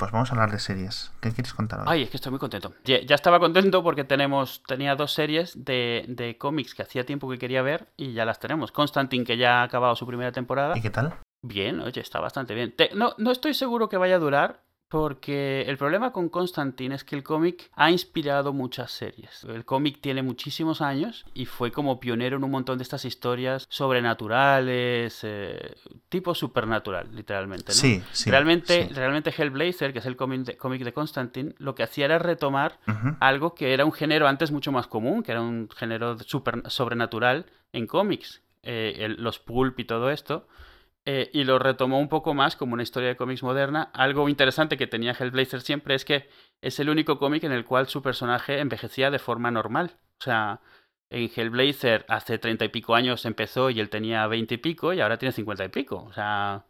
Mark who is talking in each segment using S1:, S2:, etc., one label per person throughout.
S1: pues vamos a hablar de series. ¿Qué quieres contar hoy?
S2: Ay, es que estoy muy contento. Ya, ya estaba contento porque tenemos, tenía dos series de, de cómics que hacía tiempo que quería ver y ya las tenemos. Constantine, que ya ha acabado su primera temporada.
S1: ¿Y qué tal?
S2: Bien, oye, está bastante bien. Te- no, no estoy seguro que vaya a durar. Porque el problema con Constantine es que el cómic ha inspirado muchas series. El cómic tiene muchísimos años y fue como pionero en un montón de estas historias sobrenaturales, eh, tipo supernatural, literalmente. ¿no?
S1: Sí, sí.
S2: realmente,
S1: sí.
S2: realmente Hellblazer, que es el cómic de, cómic de Constantine, lo que hacía era retomar algo que era un género antes mucho más común, que era un género super- sobrenatural en cómics, eh, el- los pulp y todo esto, eh, y lo retomó un poco más como una historia de cómics moderna. Algo interesante que tenía Hellblazer siempre es que es el único cómic en el cual su personaje envejecía de forma normal. O sea, en Hellblazer hace treinta y pico años empezó y él tenía veinte y pico y ahora tiene cincuenta y pico. O sea,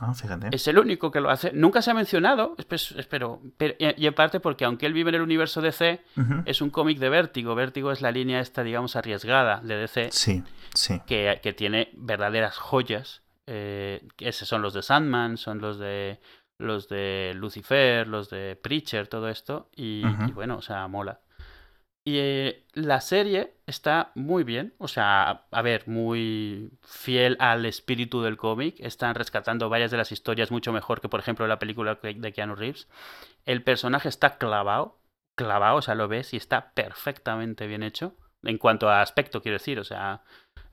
S1: Ah, fíjate.
S2: es el único que lo hace. Nunca se ha mencionado, espe- espero, pero- y en parte porque aunque él vive en el universo DC,
S1: Ujú.
S2: es un cómic de Vértigo. Vértigo es la línea esta, digamos, arriesgada de DC,
S1: Sí, sí.
S2: que, que tiene verdaderas joyas. Eh, esos son los de Sandman, son los de los de Lucifer, los de Preacher, todo esto. Y, bueno, o sea, mola. Y eh, la serie está muy bien, o sea, a ver, muy fiel al espíritu del cómic. Están rescatando varias de las historias mucho mejor que, por ejemplo, la película de Keanu Reeves. El personaje está clavado, clavado, o sea, lo ves y está perfectamente bien hecho. En cuanto a aspecto, quiero decir, o sea.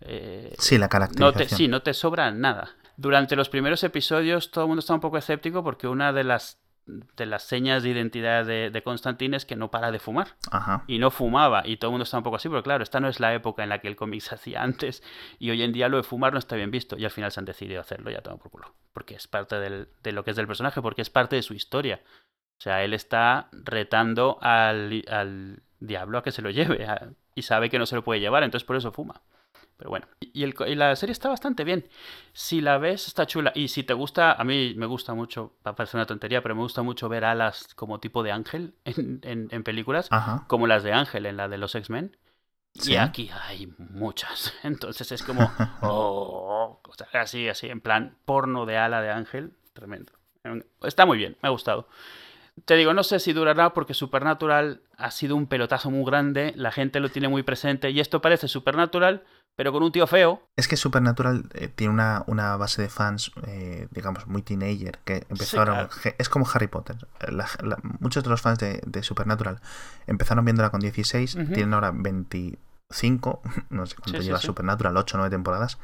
S2: Eh,
S1: Sí, la
S2: no
S1: caracterización.
S2: te, sí, no te sobra nada. Durante los primeros episodios todo el mundo está un poco escéptico porque una de las, de las señas de identidad de, de Constantine es que no para de fumar.
S1: Ajá.
S2: Y no fumaba. Y todo el mundo está un poco así, pero claro, esta no es la época en la que el cómic se hacía antes. Y hoy en día lo de fumar no está bien visto. Y al final se han decidido hacerlo, ya todo por culo. Porque es parte del- de lo que es del personaje, porque es parte de su historia. O sea, él está retando al, al diablo a que se lo lleve. a- y sabe que no se lo puede llevar, entonces por eso fuma. Pero bueno, y, el y la serie está bastante bien. Si la ves, está chula. Y si te gusta, a mí me gusta mucho, va a parecer una tontería, pero me gusta mucho ver alas como tipo de ángel en, en- en películas,
S1: Ajá.
S2: como las de Ángel en la de los X-Men.
S1: Sí.
S2: Y aquí hay muchas. Entonces es como, oh, o sea, así, así, en plan porno de ala de ángel. Tremendo. Está muy bien, me ha gustado. Te digo, no sé si durará porque Supernatural ha sido un pelotazo muy grande, la gente lo tiene muy presente y esto parece Supernatural, pero con un tío feo.
S1: Es que Supernatural eh, tiene una, una base de fans, eh, digamos, muy teenager, que empezaron...
S2: claro.
S1: Es como Harry Potter. La- la- muchos de los fans de, de Supernatural empezaron viéndola con 16,
S2: Ujú.
S1: tienen ahora 25, no sé cuánto
S2: sí,
S1: lleva
S2: sí.
S1: Supernatural, 8 o 9 temporadas,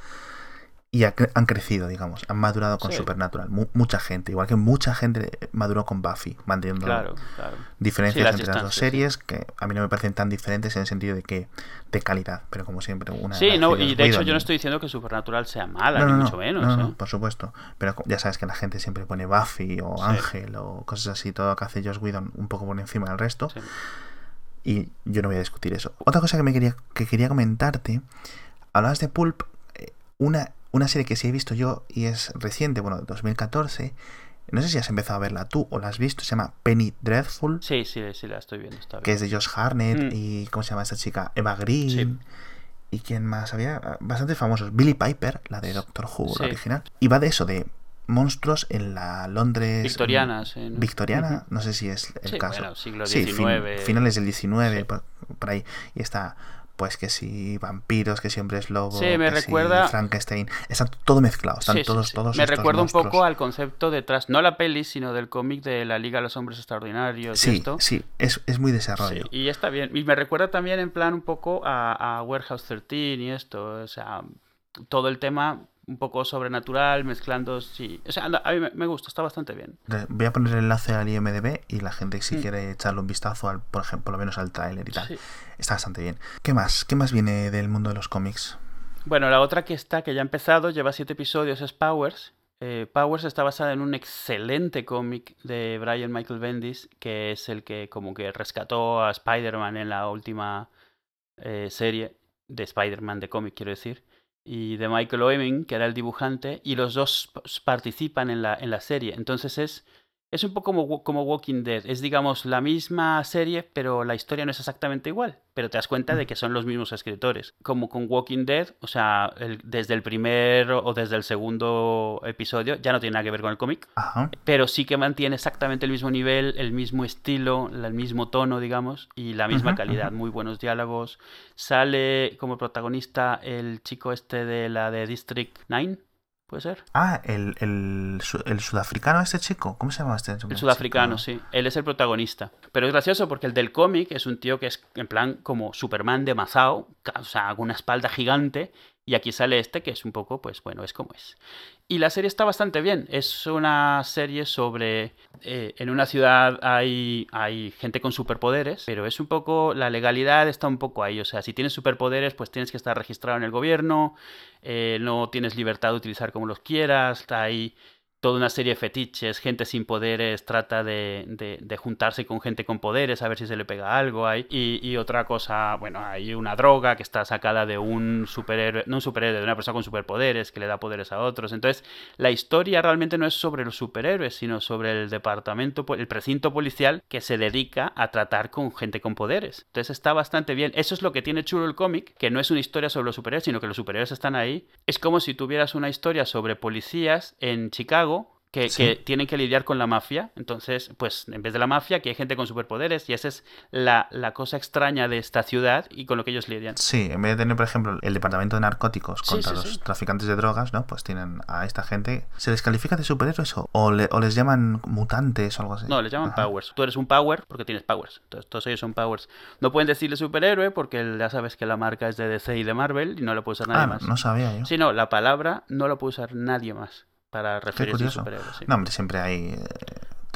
S1: y ha han crecido, digamos, han madurado con
S2: Sí.
S1: Supernatural. Mu- mucha gente, igual que mucha gente maduró con Buffy, manteniendo
S2: Claro, claro.
S1: diferencias
S2: Sí,
S1: entre las dos series, que a mí no me parecen tan diferentes en el sentido de que de calidad, pero como siempre, una...
S2: Sí, no,
S1: y
S2: de hecho yo no estoy diciendo que Supernatural sea mala,
S1: No,
S2: ni
S1: no,
S2: mucho menos.
S1: no, no,
S2: ¿eh?
S1: por supuesto. Pero ya sabes que la gente siempre pone Buffy o. Ángel o cosas así, todo lo que hace Josh Whedon un poco por encima del resto. Y yo no voy a discutir eso. Otra cosa que me quería, que quería comentarte, hablabas de Pulp, eh, una, una serie que sí he visto yo y es reciente, bueno, 2014. No sé si has empezado a verla tú o la has visto, se llama Penny Dreadful,
S2: Sí, sí, sí, la estoy viendo. Está
S1: que
S2: bien.
S1: es de Josh Harnett
S2: Mm.
S1: y ¿cómo se llama esta chica? Eva Green.
S2: Sí.
S1: ¿Y quién más? Había ah, bastante famosos. Billy Piper, la de Doctor Who,
S2: Sí.
S1: la original. Y va de eso, de monstruos en la Londres...
S2: Victorianas. ¿eh? ¿no?
S1: Victoriana, no sé si es el
S2: Sí,
S1: caso.
S2: bueno, siglo
S1: fin-
S2: XIX.
S1: finales del 19,
S2: Sí.
S1: por, por ahí. Y está, pues que si vampiros, que siempre es lobo,
S2: Sí, me
S1: que si
S2: recuerda-
S1: Frankenstein. Está todo mezclado, están
S2: Sí,
S1: todos,
S2: sí.
S1: todos
S2: Me
S1: estos
S2: recuerda un poco al concepto detrás, no la peli, sino del cómic de la Liga de los Hombres Extraordinarios y
S1: Sí,
S2: esto.
S1: sí, es, es muy desarrollo.
S2: y está bien. Y me recuerda también en plan un poco a, a Warehouse 13 y esto. O sea, todo el tema un poco sobrenatural, mezclando. Sí. O sea, anda, a mí me, gusta, está bastante bien.
S1: Voy a poner el enlace al IMDB y la gente si
S2: Mm.
S1: quiere echarle un vistazo al, por ejemplo, por lo menos al tráiler y tal.
S2: Sí.
S1: Está bastante bien. ¿Qué más? ¿Qué más viene del mundo de los cómics?
S2: Bueno, la otra que está, que ya ha empezado, lleva siete episodios, es Powers. Eh, Powers está basada en un excelente cómic de Brian Michael Bendis, que es el que como que rescató a Spider-Man en la última eh, serie de Spider-Man de cómic, quiero decir, y de Michael Oeming, que era el dibujante, y los dos participan en la, en la serie. Entonces es, Es un poco como, como Walking Dead. Es, digamos, la misma serie, pero la historia no es exactamente igual. Pero te das cuenta de que son los mismos escritores. Como con Walking Dead, o sea, desde el primer o desde el segundo episodio ya no tiene nada que ver con el cómic. Pero sí que mantiene exactamente el mismo nivel, el mismo estilo, el mismo tono, digamos, y la misma calidad. Muy buenos diálogos. Sale como protagonista el chico este de la de District 9. ¿Puede ser?
S1: Ah, el, el, el, sudafricano, este chico. ¿Cómo se llama este?
S2: El sudafricano, sí. Él es el protagonista. Pero es gracioso porque el del cómic es un tío que es en plan como Superman de o sea, con una espalda gigante. Y aquí sale este que es un poco, pues bueno, es como es. Y la serie está bastante bien. Es una serie sobre... Eh, en una ciudad hay, hay gente con superpoderes, pero es un poco... La legalidad está un poco ahí. O sea, si tienes superpoderes, pues tienes que estar registrado en el gobierno, eh, no tienes libertad de utilizar como los quieras, ahí toda una serie de fetiches, gente sin poderes trata de, juntarse con gente con poderes a ver si se le pega algo ahí. Y, otra cosa, bueno, hay una droga que está sacada de un superhéroe, no un superhéroe, de una persona con superpoderes que le da poderes a otros. Entonces, la historia realmente no es sobre los superhéroes, sino sobre el departamento, el precinto policial que se dedica a tratar con gente con poderes. Entonces está bastante bien. Eso es lo que tiene chulo el cómic, que no es una historia sobre los superhéroes, sino que los superhéroes están ahí. Es como si tuvieras una historia sobre policías en Chicago que, tienen que lidiar con la mafia. Entonces, pues en vez de la mafia, que hay gente con superpoderes y esa es la, cosa extraña de esta ciudad y con lo que ellos lidian.
S1: Sí, en vez de tener, por ejemplo, el departamento de narcóticos contra los traficantes de drogas, ¿no? Pues tienen a esta gente. ¿Se les califica de superhéroes o, o, les llaman mutantes o algo así?
S2: No, les llaman powers. Tú eres un power porque tienes powers. Entonces, todos ellos son powers. No pueden decirle superhéroe porque ya sabes que la marca es de DC y de Marvel y no lo puede usar nadie ah, más.
S1: No sabía yo.
S2: Sí, no, la palabra no lo puede usar nadie más para referirse a superhéroes.
S1: No, hombre, siempre hay.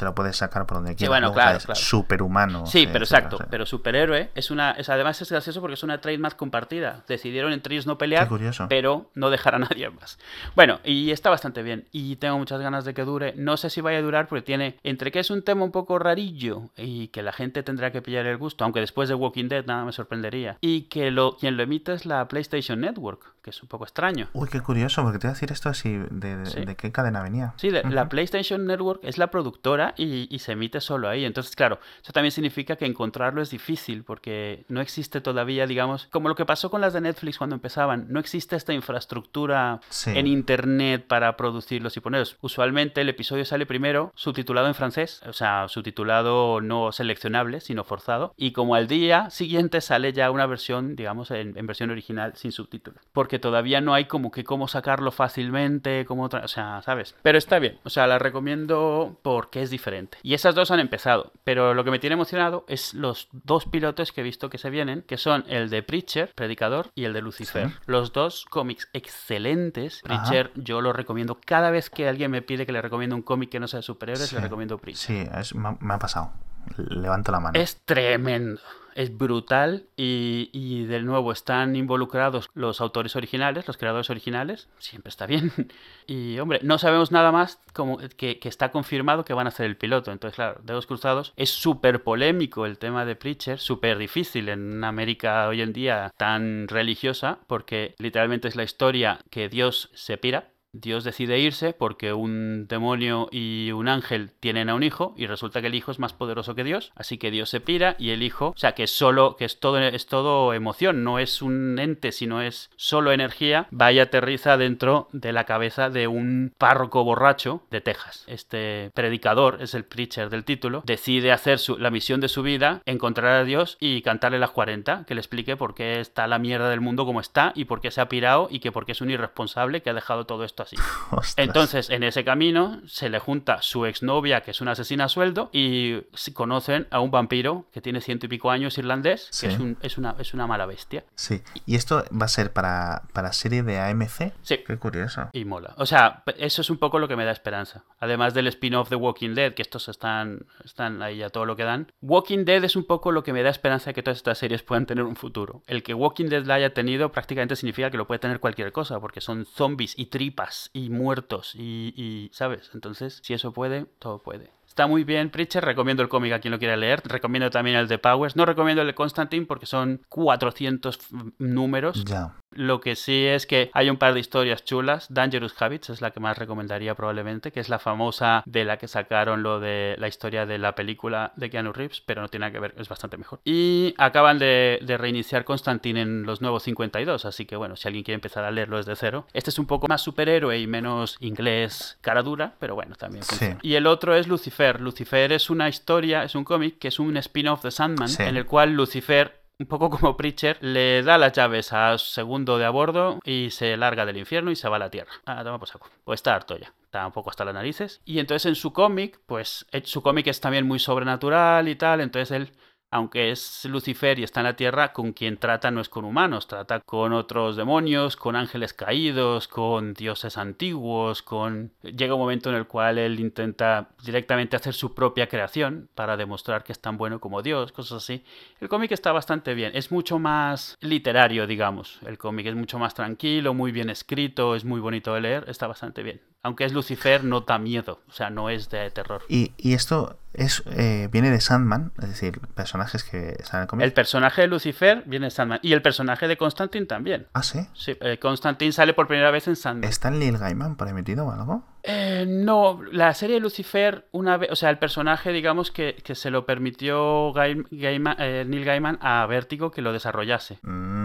S1: Te lo puedes sacar por donde quieras.
S2: Sí, bueno, claro,
S1: Superhumano.
S2: Sí, pero exacto. Pero superhéroe es una. Es, además es gracioso porque es una trademark compartida. Decidieron entre ellos no pelear, pero no dejar a nadie más. Bueno, y está bastante bien. Y tengo muchas ganas de que dure. No sé si vaya a durar porque tiene. Entre que es un tema un poco rarillo y que la gente tendrá que pillar el gusto, aunque después de Walking Dead nada me sorprendería. Y que lo, quien lo emite es la PlayStation Network que es un poco extraño.
S1: Uy, qué curioso, porque te voy a decir esto así, de, qué cadena venía.
S2: Sí, la PlayStation Network es la productora y, se emite solo ahí. Entonces, claro, eso también significa que encontrarlo es difícil, porque no existe todavía, digamos, como lo que pasó con las de Netflix cuando empezaban, no existe esta infraestructura en Internet para producirlos y ponerlos. Usualmente el episodio sale primero subtitulado en francés, o sea, subtitulado no seleccionable, sino forzado, y como al día siguiente sale ya una versión, digamos, en, en versión original sin subtítulos que todavía no hay como que cómo sacarlo fácilmente, como otra, o sea, ¿sabes? Pero está bien, o sea, la recomiendo porque es diferente. Y esas dos han empezado, pero lo que me tiene emocionado es los dos pilotos que he visto que se vienen, que son el de Preacher, Predicador, y el de Lucifer. Los dos cómics excelentes. Preacher yo lo recomiendo cada vez que alguien me pide que le recomiendo un cómic que no sea de superhéroes, le recomiendo Preacher.
S1: Sí, me ha pasado. Levanto la mano.
S2: Es tremendo es brutal y, y, de nuevo están involucrados los autores originales, los creadores originales, siempre está bien. Y hombre, no sabemos nada más como que, que está confirmado que van a hacer el piloto. Entonces, claro, Dedos Cruzados es súper polémico el tema de Preacher, súper difícil en América hoy en día tan religiosa, porque literalmente es la historia que Dios se pira Dios decide irse porque un demonio y un ángel tienen a un hijo y resulta que el hijo es más poderoso que Dios, así que Dios se pira y el hijo, o sea, que solo que es todo es todo emoción, no es un ente, sino es solo energía, va y aterriza dentro de la cabeza de un párroco borracho de Texas. Este predicador es el preacher del título, decide hacer su, la misión de su vida, encontrar a Dios y cantarle las 40, que le explique por qué está la mierda del mundo como está y por qué se ha pirado y que por qué es un irresponsable que ha dejado todo esto así. Entonces, en ese camino se le junta su exnovia, que es una asesina a sueldo, y conocen a un vampiro que tiene ciento y pico años irlandés, que es, una, es una mala bestia.
S1: Sí. ¿Y esto va a ser para, para serie de AMC?
S2: Sí.
S1: Qué curioso.
S2: Y mola. O sea, eso es un poco lo que me da esperanza. Además del spin-off de Walking Dead, que estos están, están ahí a todo lo que dan. Walking Dead es un poco lo que me da esperanza de que todas estas series puedan tener un futuro. El que Walking Dead la haya tenido prácticamente significa que lo puede tener cualquier cosa, porque son zombies y tripas y muertos y, ¿sabes? Entonces, si eso puede, todo puede. Está muy bien, Preacher. Recomiendo el cómic a quien lo quiera leer. Recomiendo también el de Powers. No recomiendo el de Constantine porque son 400 números. Lo que sí es que hay un par de historias chulas. Dangerous Habits es la que más recomendaría probablemente, que es la famosa de la que sacaron lo de la historia de la película de Keanu Reeves, pero no tiene nada que ver, es bastante mejor. Y acaban de, reiniciar Constantine en los nuevos 52, así que bueno, si alguien quiere empezar a leerlo desde cero. Este es un poco más superhéroe y menos inglés cara dura, pero bueno, también. Y el otro es Lucifer. Lucifer es una historia, es un cómic que es un spin-off de Sandman, en el cual Lucifer un poco como Preacher, le da las llaves a segundo de a bordo y se larga del infierno y se va a la tierra. Ah, toma por saco. Pues está harto ya. Está hasta las narices. Y entonces en su cómic, pues eh, su cómic es también muy sobrenatural y tal. Entonces él aunque es Lucifer y está en la tierra, con quien trata no es con humanos, trata con otros demonios, con ángeles caídos, con dioses antiguos, con... Llega un momento en el cual él intenta directamente hacer su propia creación para demostrar que es tan bueno como Dios, cosas así. El cómic está bastante bien, es mucho más literario, digamos. El cómic es mucho más tranquilo, muy bien escrito, es muy bonito de leer, está bastante bien. Aunque es Lucifer, no da miedo, o sea, no es de terror.
S1: Y, esto es eh, viene de Sandman, es decir, personajes que salen
S2: el El personaje de Lucifer viene de Sandman. Y el personaje de Constantine también.
S1: ¿Ah, sí?
S2: Sí, eh, Constantine sale por primera vez en Sandman.
S1: ¿Está Neil Gaiman por emitido o algo?
S2: Eh, no, la serie de Lucifer, una vez, o sea, el personaje, digamos, que, que se lo permitió Neil Gaiman a Vértigo que lo desarrollase.
S1: Mm.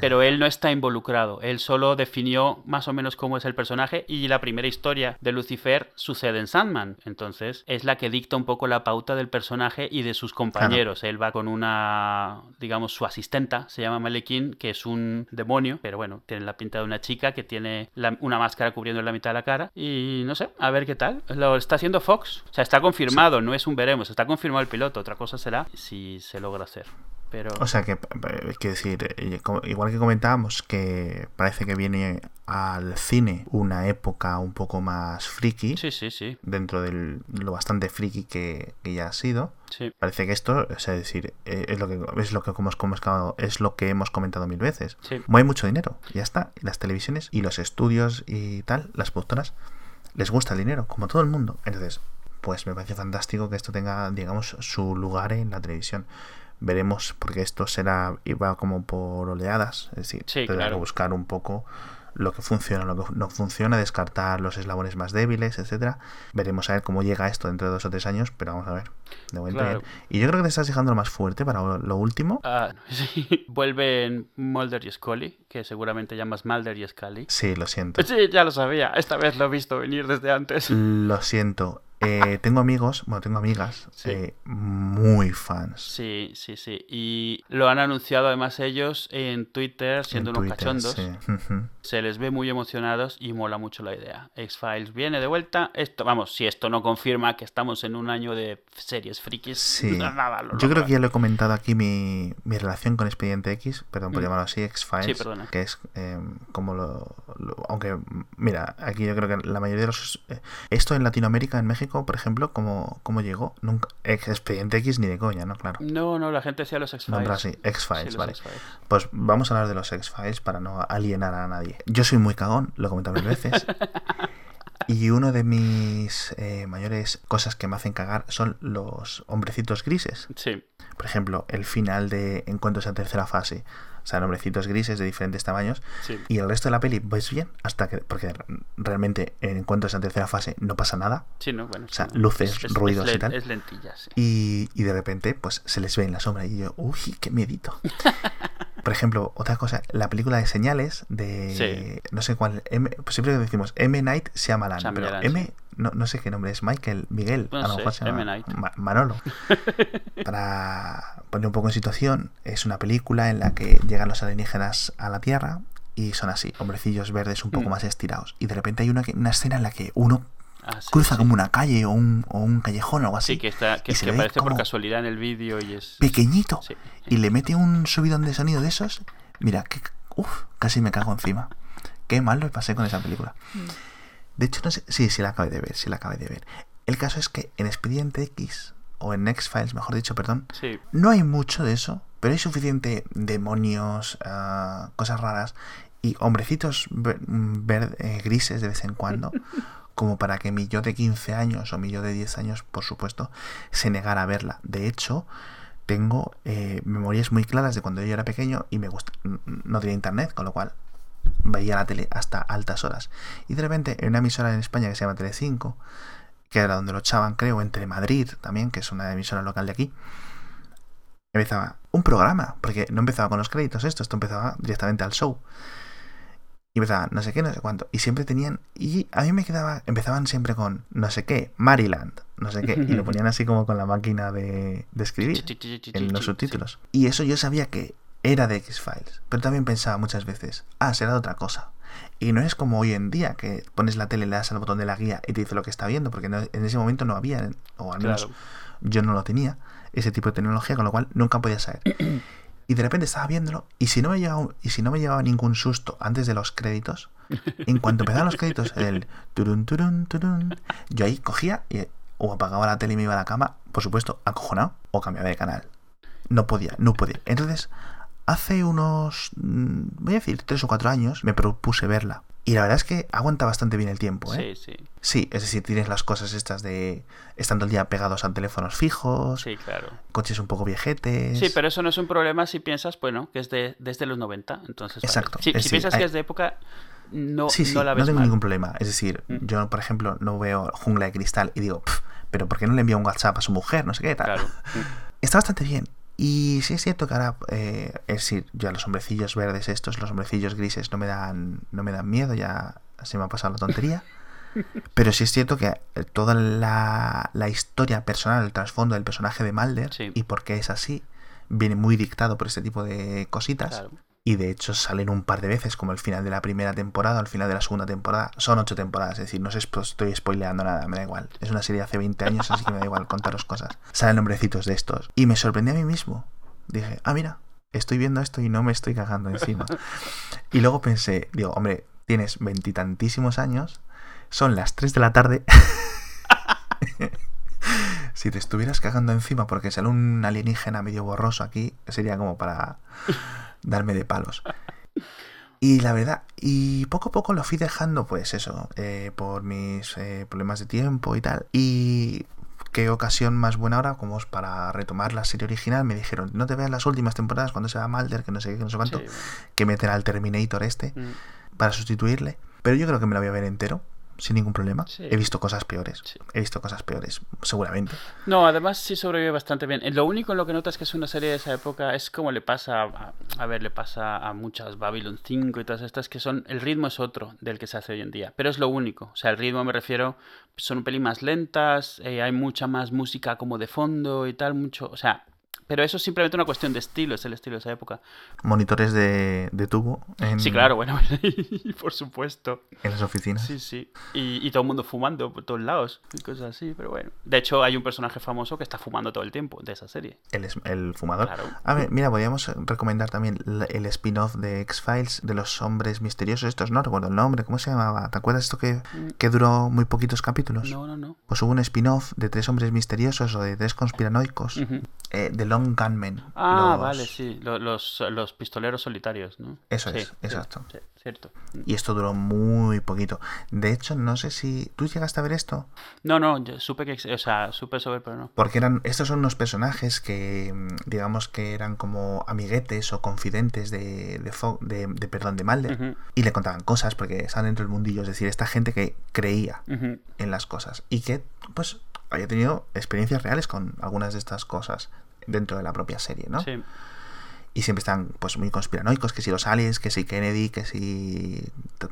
S2: Pero él no está involucrado. Él solo definió más o menos cómo es el personaje y la primera historia de Lucifer sucede en Sandman. Entonces es la que dicta un poco la pauta del personaje y de sus compañeros. Él va con una, digamos, su asistenta, se llama Malekin, que es un demonio, pero bueno, tiene la pinta de una chica que tiene una máscara cubriendo la mitad de la cara. Y no sé, a ver qué tal. Lo está haciendo Fox. O sea, está confirmado, no es un veremos, está confirmado el piloto. Otra cosa será si se logra hacer.
S1: O sea que, que decir, eh, igual que comentábamos que parece que viene al cine una época un poco más friki.
S2: Sí, sí, sí.
S1: Dentro de lo bastante friki que, ya ha sido.
S2: Sí.
S1: Parece que esto, o sea, decir, eh, es lo que es lo que hemos comentado, es lo que hemos comentado mil veces.
S2: Sí.
S1: Mueve mucho dinero, ya está. Las televisiones y los estudios y tal, las productoras, les gusta el dinero, como todo el mundo. Entonces, pues me parece fantástico que esto tenga, digamos, su lugar en la televisión veremos porque esto será iba como por oleadas es decir
S2: sí,
S1: que buscar un poco lo que funciona lo que no funciona descartar los eslabones más débiles etcétera. Veremos a ver cómo llega esto dentro de dos o tres años pero vamos a ver de momento y yo creo que te estás dejando lo más fuerte para lo último.
S2: Ah, sí. vuelven Mulder y Scully que seguramente llamas Mulder y Scully.
S1: Sí lo siento.
S2: Sí ya lo sabía. Esta vez lo he visto venir desde antes.
S1: Lo siento eh, tengo amigos, bueno, tengo amigas eh, muy fans.
S2: Sí, sí, sí. Y lo han anunciado además ellos en Twitter, siendo unos cachondos. Se les ve muy emocionados y mola mucho la idea. X-Files viene de vuelta. Esto, vamos, si esto no confirma que estamos en un año de series frikis,
S1: sí. Yo creo que ya lo he comentado aquí mi, mi relación con Expediente X, perdón por mm. llamarlo así, X-Files. que es em, como lo, Aunque, mira, aquí yo creo que la mayoría de los. Eh, esto en Latinoamérica, en México por ejemplo, ¿cómo, cómo llegó? Nunca, Expediente X ni de coña, ¿no? Claro.
S2: No, no, la gente decía los X-Files.
S1: X-Files, vale. Pues vamos a hablar de los X-Files para no alienar a nadie. Yo soy muy cagón, lo he comentado mil veces. Y una de mis eh, mayores cosas que me hacen cagar son los hombrecitos grises.
S2: Sí.
S1: Por ejemplo, el final de Encuentros en tercera fase o sea, nombrecitos grises de diferentes tamaños. Y el resto de la peli, pues bien, hasta que, porque realmente en cuanto a esa tercera fase no pasa nada.
S2: Sí, no, bueno.
S1: O sea, luces, ruidos y tal.
S2: Es lentilla, sí.
S1: Y, y de repente, pues se les ve en la sombra y yo, uy, qué miedito. Por ejemplo, otra cosa, la película de señales de. No sé cuál. M, pues siempre decimos M. Night Shyamalan. Shyamalan pero M. No, no, sé qué nombre es, Michael, Miguel,
S2: a lo mejor se llama
S1: Manolo. Para poner un poco en situación, es una película en la que llegan los alienígenas a la Tierra y son así, hombrecillos verdes un poco mm. más estirados. Y de repente hay una, una escena en la que uno ah, cruza como una calle o un, o un, callejón o algo así.
S2: Sí, que, está, que, que aparece por casualidad en el vídeo y es...
S1: Pequeñito. Y le mete un subidón de sonido de esos. Mira, que, uf, casi me cago encima. Qué mal lo pasé con esa película. Mm. De hecho, no sé. Sí, sí la acabé de ver, sí la acabé de ver. El caso es que en Expediente X, o en X-Files, mejor dicho, perdón, no hay mucho de eso, pero hay suficiente demonios, ah, cosas raras y hombrecitos eh, grises de vez en cuando, como para que mi yo de 15 años o mi yo de 10 años, por supuesto, se negara a verla. De hecho, tengo eh, memorias muy claras de cuando yo era pequeño y me gusta, no tenía internet, con lo cual veía la tele hasta altas horas. Y de repente, en una emisora en España que se llama Telecinco, que era donde lo echaban, creo, en Telemadrid también, que es una emisora local de aquí, empezaba un programa, porque no empezaba con los créditos esto, esto empezaba directamente al show. Y empezaba no sé qué, no sé cuánto. Y siempre tenían. Y a mí me quedaba. Empezaban siempre con no sé qué, Maryland, no sé qué. Y lo ponían así como con la máquina de, de escribir en los subtítulos. Y eso yo sabía que era de X-Files. Pero también pensaba muchas veces, ah, será de otra cosa. Y no es como hoy en día que pones la tele, le das al botón de la guía y te dice lo que está viendo, porque en ese momento no había, o al menos yo no lo tenía, ese tipo de tecnología, con lo cual nunca podía saber. Y de repente estaba viéndolo y si no me llevaba, y si no me llevaba ningún susto antes de los créditos, en cuanto empezaban los créditos, el turun, turun, turun, yo ahí cogía y o apagaba la tele y me iba a la cama, por supuesto, acojonado, o cambiaba de canal. No podía, no podía. Entonces, hace unos, mm, voy a decir, tres o cuatro años, me propuse verla. Y la verdad es que aguanta bastante bien el tiempo, ¿eh?
S2: Sí, sí.
S1: Sí, es decir, tienes las cosas estas de estando el día pegados a teléfonos fijos.
S2: Sí, claro.
S1: Coches un poco viejetes.
S2: Sí, pero eso no es un problema si piensas, bueno, que es de, desde los 90. Entonces,
S1: Exacto.
S2: Si, piensas que es de época, no,
S1: sí, sí,
S2: no la ves
S1: No tengo
S2: mal.
S1: ningún problema. Es decir,
S2: Mm.
S1: yo, por ejemplo, no veo Jungla de Cristal y digo, "Pf, pero ¿por qué no le envía un WhatsApp a su mujer? No sé qué tal.
S2: Claro.
S1: Está bastante bien. Y sí es cierto que ahora, eh, es decir, ya los hombrecillos verdes estos, los hombrecillos grises no me dan, no me dan miedo, ya se me ha pasado la tontería. Pero sí es cierto que eh, toda la, la historia personal, el trasfondo del personaje de Mulder
S2: Sí.
S1: y por qué es así, viene muy dictado por este tipo de cositas.
S2: Claro.
S1: Y de hecho salen un par de veces, como el final de la primera temporada o el final de la segunda temporada. Son ocho temporadas, es decir, no os estoy spoileando nada, me da igual. Es una serie de hace 20 años, así que me da igual contaros cosas. Salen nombrecitos de estos. Y me sorprendí a mí mismo. Dije, ah, mira, estoy viendo esto y no me estoy cagando encima. Y luego pensé, digo, hombre, tienes veintitantísimos años, son las 3 de la tarde. si te estuvieras cagando encima porque sale un alienígena medio borroso aquí, sería como para darme de palos. Y la verdad, y poco a poco lo fui dejando, pues eso, eh, por mis eh, problemas de tiempo y tal. Y qué ocasión más buena ahora, como es para retomar la serie original, me dijeron, no te veas las últimas temporadas cuando se va Mulder, que no sé qué, que no sé cuánto,
S2: Sí,
S1: que meter al Terminator este.
S2: Mm.
S1: para sustituirle. Pero yo creo que me lo voy a ver entero, sin ningún problema.
S2: Sí.
S1: He visto cosas peores.
S2: Sí.
S1: He visto cosas peores, seguramente.
S2: No, además sí sobrevive bastante bien. Eh, Lo único en lo que notas que es una serie de esa época es como le pasa a, a ver, le pasa a muchas Babylon 5 y todas estas que son el ritmo es otro del que se hace hoy en día, pero es lo único. O sea, el ritmo me refiero son un pelín más lentas, eh, hay mucha más música como de fondo y tal, mucho, o sea, pero eso es simplemente una cuestión de estilo, es el estilo de esa época.
S1: Monitores de, de tubo en,
S2: Sí, claro, bueno, por supuesto.
S1: en las oficinas.
S2: Sí, sí. Y, y todo el mundo fumando por todos lados y cosas así, pero bueno. De hecho, hay un personaje famoso que está fumando todo el tiempo de esa serie.
S1: El, el fumador.
S2: Claro.
S1: A ver, mira, podríamos recomendar también el spin-off de X-Files de los hombres misteriosos estos, no recuerdo el nombre, ¿cómo se llamaba? ¿Te acuerdas esto que, que duró muy poquitos capítulos?
S2: No, no, no.
S1: Pues hubo un spin-off de tres hombres misteriosos o de tres conspiranoicos,
S2: Ujú.
S1: eh, The Long Gunmen.
S2: Ah,
S1: Los-
S2: vale, sí. Lo- Los, los pistoleros solitarios, ¿no?
S1: Eso
S2: Sí,
S1: es,
S2: sí,
S1: exacto.
S2: sí, cierto.
S1: Y esto duró muy poquito. De hecho, no sé si... ¿Tú llegaste a ver esto?
S2: No, no, yo supe que, o sea, supe sobre, pero no.
S1: Porque eran, estos son unos personajes que, mm, digamos que eran como amiguetes o confidentes de, de, Fo- de, de, perdón, de Mulder.
S2: Ujú,
S1: Y le contaban cosas porque estaban dentro del mundillo. Es decir, esta gente que creía en las cosas y que, pues, había tenido experiencias reales con algunas de estas cosas dentro de la propia serie, ¿no?
S2: Sí.
S1: Y siempre están, pues, muy conspiranoicos, que si los aliens, que si Kennedy, que si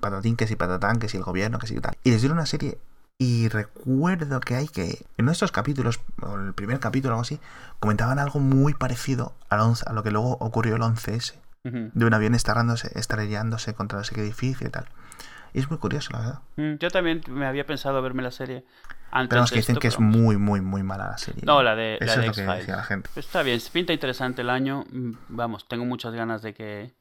S1: patatín, que si patatán, que si el gobierno, que si tal. Y les dieron una serie y recuerdo que hay que, en nuestros capítulos, o el primer capítulo o algo así, comentaban algo muy parecido al 11 a lo que luego ocurrió el 11S,
S2: Ujú.
S1: de un avión estarrándose, estrellándose contra no sé qué edificio y tal. Y es muy curioso, la verdad.
S2: Mm, Yo también me había pensado verme la serie antes
S1: Pero es que dicen
S2: esto,
S1: que es
S2: pero
S1: muy, muy, muy mala la serie.
S2: No, la de, la
S1: Eso
S2: de
S1: es lo que decía la gente.
S2: Pues Está bien, pinta interesante el año. Mm, Vamos, tengo muchas ganas de que,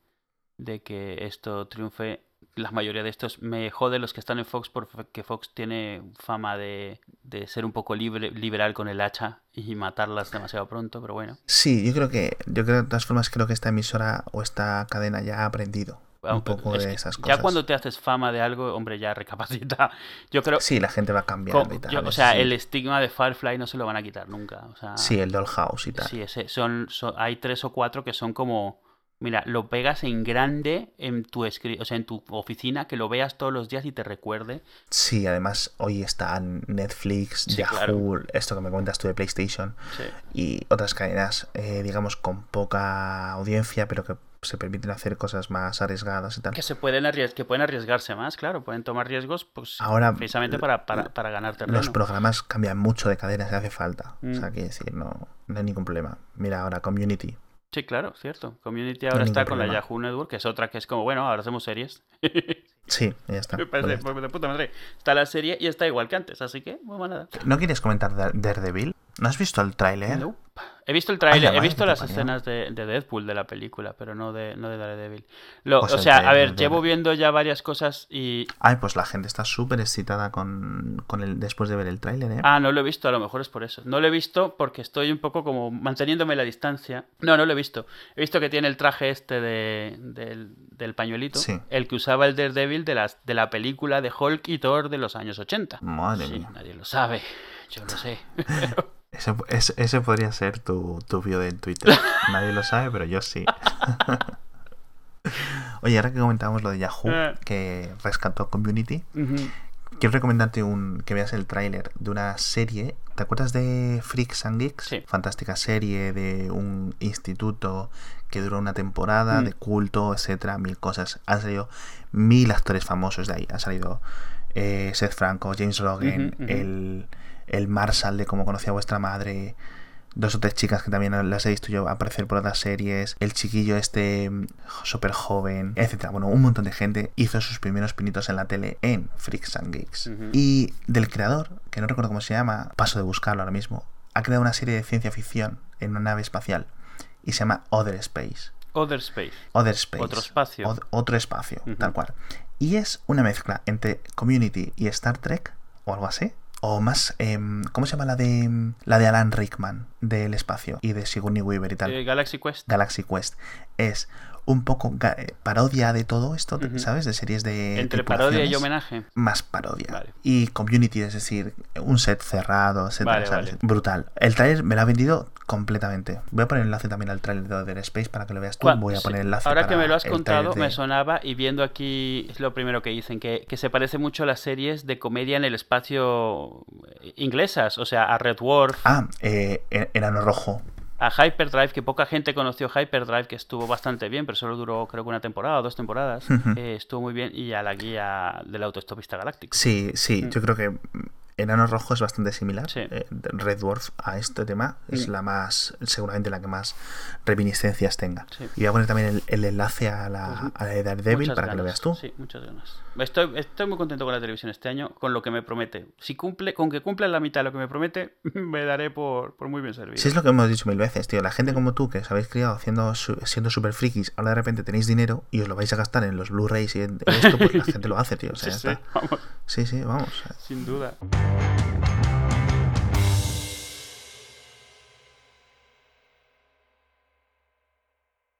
S2: de que esto triunfe. La mayoría de estos me jode los que están en Fox porque Fox tiene fama de, de ser un poco libre, liberal con el hacha y matarlas demasiado pronto, pero bueno.
S1: Sí, yo creo que, yo creo de todas formas creo que esta emisora o esta cadena ya ha aprendido. Un poco
S2: Es
S1: de esas cosas.
S2: Ya cuando te haces fama de algo, hombre, ya recapacita. Yo creo.
S1: Sí, la gente va cambiando
S2: co-
S1: y tal.
S2: yo- o sea,
S1: sí.
S2: el estigma de Firefly no se lo van a quitar nunca. O sea,
S1: Sí, el Dollhouse y tal.
S2: sí, ese, son, son- hay tres o cuatro que son como. Mira, lo pegas en grande en tu o sea, en tu oficina, que lo veas todos los días y te recuerde.
S1: Sí, además hoy están Netflix,
S2: Sí,
S1: Yahoo,
S2: claro.
S1: esto que me cuentas tú de PlayStation
S2: Sí.
S1: y otras cadenas, eh, digamos, con poca audiencia, pero que se permiten hacer cosas más arriesgadas y tal.
S2: Que se pueden arries- que pueden arriesgarse más, claro, pueden tomar riesgos, pues
S1: Ahora,
S2: precisamente para, para, para ganar terreno.
S1: Los programas cambian mucho de cadena si hace falta. O sea,
S2: Mm.
S1: quiero decir, no, no hay ningún problema. Mira ahora Community.
S2: Sí, claro, cierto. Community
S1: No
S2: ahora está con la. Yahoo Network, que es otra que es como, bueno, ahora hacemos series.
S1: Sí, ya está.
S2: Me parece de puta madre. Está la serie y está igual que antes, así que, bueno, nada.
S1: ¿No quieres comentar Dare- Daredevil? ¿No has visto el tráiler?
S2: He visto el tráiler, he visto las escenas de, de Deadpool de la película, pero no de, no de Daredevil. Lo-
S1: Pues
S2: o sea, a ver,
S1: de-
S2: llevo viendo ya varias cosas y...
S1: Ay, pues la gente está súper excitada con, con el después de ver el tráiler, ¿eh?
S2: Ah, no lo he visto, a lo mejor es por eso. No lo he visto porque estoy un poco como manteniéndome la distancia. No, no lo he visto. He visto que tiene el traje este de, del, del pañuelito,
S1: Sí.
S2: el que usaba el Daredevil de, las, de la película de Hulk y Thor de los años 80.
S1: Madre
S2: Sí,
S1: mía.
S2: nadie lo sabe. Yo lo sé.
S1: Ese, ese- ese podría ser tu, tu bio de Twitter. Nadie lo sabe, pero yo sí. Oye, ahora que comentábamos lo de Yahoo,
S2: Eh.
S1: que rescató Community,
S2: Ujú.
S1: quiero recomendarte un que veas el tráiler de una serie. ¿Te acuerdas de Freaks and Geeks?
S2: Sí.
S1: Fantástica serie de un instituto que duró una temporada,
S2: Mm.
S1: de culto, etcétera, mil cosas. Han salido mil actores famosos de ahí. Ha salido eh, Seth Franco, James
S2: ujú.
S1: el, el Marshall de cómo conocía a vuestra madre. Dos o tres chicas que también las he visto yo aparecer por otras series. El chiquillo este súper joven, etcétera. Bueno, un montón de gente hizo sus primeros pinitos en la tele en Freaks and Geeks. Y del creador, que no recuerdo cómo se llama, paso de buscarlo ahora mismo, ha creado una serie de ciencia ficción en una nave espacial y se llama Other Space.
S2: Other Space.
S1: Other Space.
S2: Otro espacio.
S1: Otro espacio, tal cual. Y es una mezcla entre Community y Star Trek, o algo así. O más, em, ¿cómo se llama la de la de Alan Rickman del espacio y de Sigourney Weaver y tal?
S2: Eh, Galaxy Quest.
S1: Galaxy Quest. Es un poco eh, parodia de todo esto. ¿sabes? De series de.
S2: Entre parodia y homenaje.
S1: Más parodia.
S2: Vale.
S1: Y community, es decir, un set cerrado, etcétera,
S2: Vale,
S1: ¿sabes?
S2: vale.
S1: Brutal. El trailer me lo ha vendido completamente. Voy a poner enlace también al trailer de Other Space para que lo veas tú. Voy a
S2: sí,
S1: poner enlace
S2: Ahora que me lo has contado, me sonaba y viendo aquí es lo primero que dicen, que, que se parece mucho a las series de comedia en el espacio eh, inglesas, o sea, a Red Dwarf,
S1: Ah, eh, en- Enano Rojo.
S2: A Hyperdrive, que poca gente conoció Hyperdrive, que estuvo bastante bien, pero solo duró creo que una temporada o dos temporadas, eh, estuvo muy bien, y a la guía del autoestopista galáctico.
S1: Sí, sí,
S2: Mm.
S1: yo creo que Enano Rojo es bastante similar.
S2: Sí.
S1: Eh, Red Dwarf a este tema es
S2: Mm.
S1: la más, seguramente la que más reminiscencias tenga.
S2: Sí.
S1: Y voy a poner también el, el enlace a la,
S2: Pues,
S1: a la de Daredevil para que lo veas tú.
S2: Sí, muchas ganas. Estoy, estoy muy contento con la televisión este año, con lo que me promete. Si cumple, con que cumpla la mitad de lo que me promete, me daré por, por muy bien servido.
S1: Si es lo que hemos dicho mil veces, tío. La gente como tú, que os habéis criado haciendo, su- siendo super frikis, ahora de repente tenéis dinero y os lo vais a gastar en los Blu-rays y en esto, pues la gente lo hace, tío. O sea,
S2: Sí, sí, vamos,
S1: Sí, sí, vamos.
S2: sin duda.